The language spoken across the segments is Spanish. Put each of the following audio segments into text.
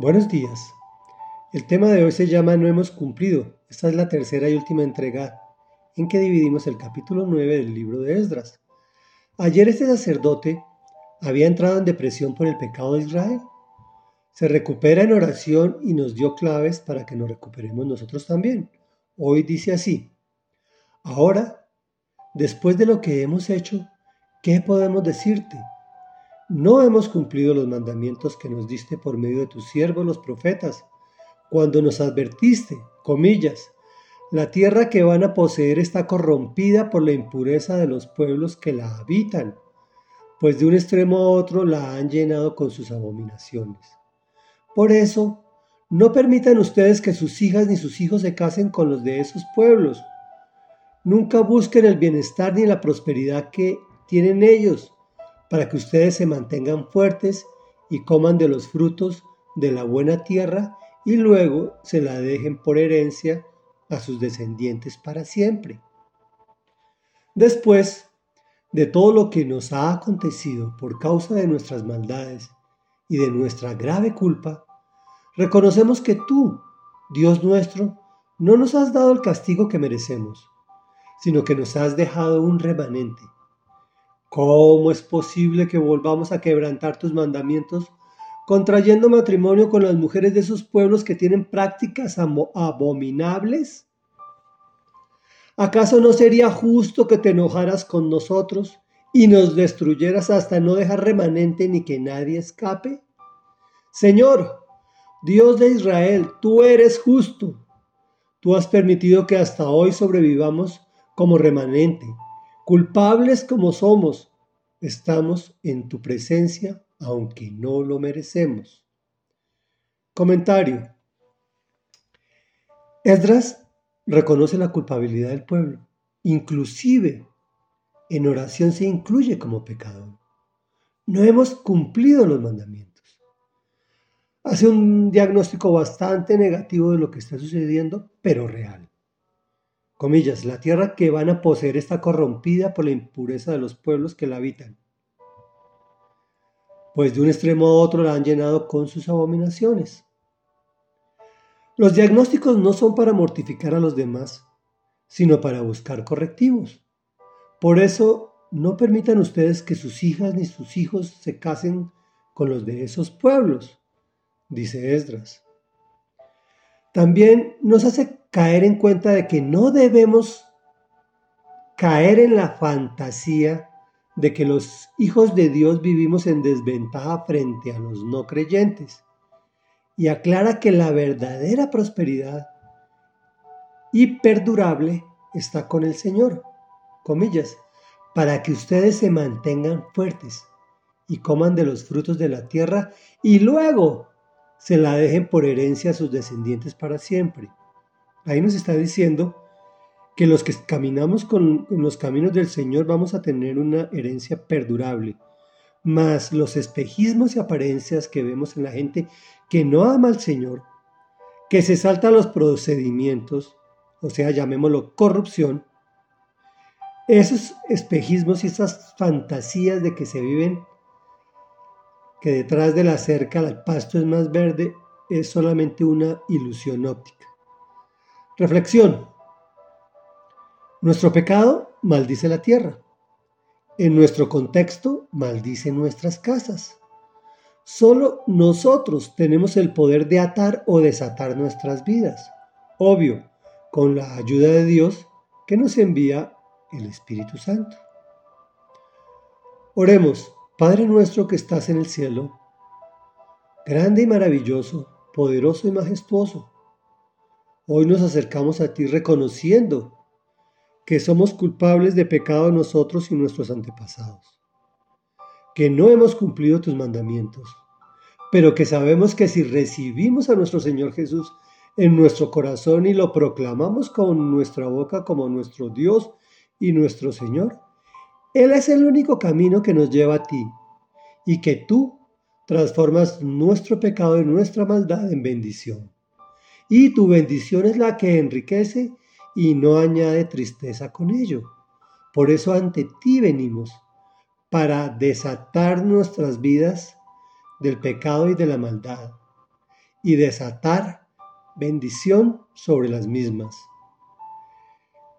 Buenos días. El tema de hoy se llama No hemos cumplido. Esta es la tercera y última entrega en que dividimos el capítulo 9 del libro de Esdras. Ayer este sacerdote había entrado en depresión por el pecado de Israel. Se recupera en oración y nos dio claves para que nos recuperemos nosotros también. Hoy dice así, ahora, después de lo que hemos hecho, ¿qué podemos decirte? No hemos cumplido los mandamientos que nos diste por medio de tus siervos los profetas, cuando nos advertiste, comillas, la tierra que van a poseer está corrompida por la impureza de los pueblos que la habitan, pues de un extremo a otro la han llenado con sus abominaciones. Por eso, no permitan ustedes que sus hijas ni sus hijos se casen con los de esos pueblos. Nunca busquen el bienestar ni la prosperidad que tienen ellos para que ustedes se mantengan fuertes y coman de los frutos de la buena tierra y luego se la dejen por herencia a sus descendientes para siempre. Después de todo lo que nos ha acontecido por causa de nuestras maldades y de nuestra grave culpa, reconocemos que tú, Dios nuestro, no nos has dado el castigo que merecemos, sino que nos has dejado un remanente ¿Cómo es posible que volvamos a quebrantar tus mandamientos contrayendo matrimonio con las mujeres de esos pueblos que tienen prácticas abominables? ¿Acaso no sería justo que te enojaras con nosotros y nos destruyeras hasta no dejar remanente ni que nadie escape? Señor, Dios de Israel, tú eres justo. Tú has permitido que hasta hoy sobrevivamos como remanente Culpables como somos, estamos en tu presencia aunque no lo merecemos. Comentario. Esdras reconoce la culpabilidad del pueblo. Inclusive en oración se incluye como pecador. No hemos cumplido los mandamientos. Hace un diagnóstico bastante negativo de lo que está sucediendo, pero real comillas, la tierra que van a poseer está corrompida por la impureza de los pueblos que la habitan. Pues de un extremo a otro la han llenado con sus abominaciones. Los diagnósticos no son para mortificar a los demás, sino para buscar correctivos. Por eso, no permitan ustedes que sus hijas ni sus hijos se casen con los de esos pueblos, dice Esdras. También nos hace caer en cuenta de que no debemos caer en la fantasía de que los hijos de Dios vivimos en desventaja frente a los no creyentes. Y aclara que la verdadera prosperidad y perdurable está con el Señor, comillas, para que ustedes se mantengan fuertes y coman de los frutos de la tierra y luego se la dejen por herencia a sus descendientes para siempre. Ahí nos está diciendo que los que caminamos con, los caminos del Señor vamos a tener una herencia perdurable. Mas los espejismos y apariencias que vemos en la gente que no ama al Señor, que se salta los procedimientos, o sea, llamémoslo corrupción, esos espejismos y esas fantasías de que se viven, que detrás de la cerca el pasto es más verde, es solamente una ilusión óptica. Reflexión. Nuestro pecado maldice la tierra. En nuestro contexto maldice nuestras casas. Solo nosotros tenemos el poder de atar o desatar nuestras vidas. Obvio, con la ayuda de Dios que nos envía el Espíritu Santo. Oremos, Padre nuestro que estás en el cielo, grande y maravilloso, poderoso y majestuoso Hoy nos acercamos a ti reconociendo que somos culpables de pecado nosotros y nuestros antepasados, que no hemos cumplido tus mandamientos, pero que sabemos que si recibimos a nuestro Señor Jesús en nuestro corazón y lo proclamamos con nuestra boca como nuestro Dios y nuestro Señor, Él es el único camino que nos lleva a ti y que tú transformas nuestro pecado y nuestra maldad en bendición y tu bendición es la que enriquece y no añade tristeza con ello. Por eso ante ti venimos, para desatar nuestras vidas del pecado y de la maldad, y desatar bendición sobre las mismas.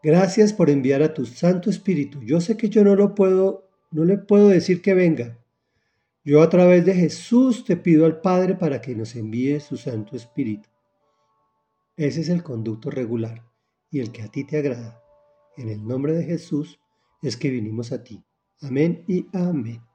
Gracias por enviar a tu Santo Espíritu. Yo sé que yo no lo puedo, no le puedo decir que venga. Yo a través de Jesús te pido al Padre para que nos envíe su Santo Espíritu. Ese es el conducto regular y el que a ti te agrada. En el nombre de Jesús es que vinimos a ti. Amén y amén.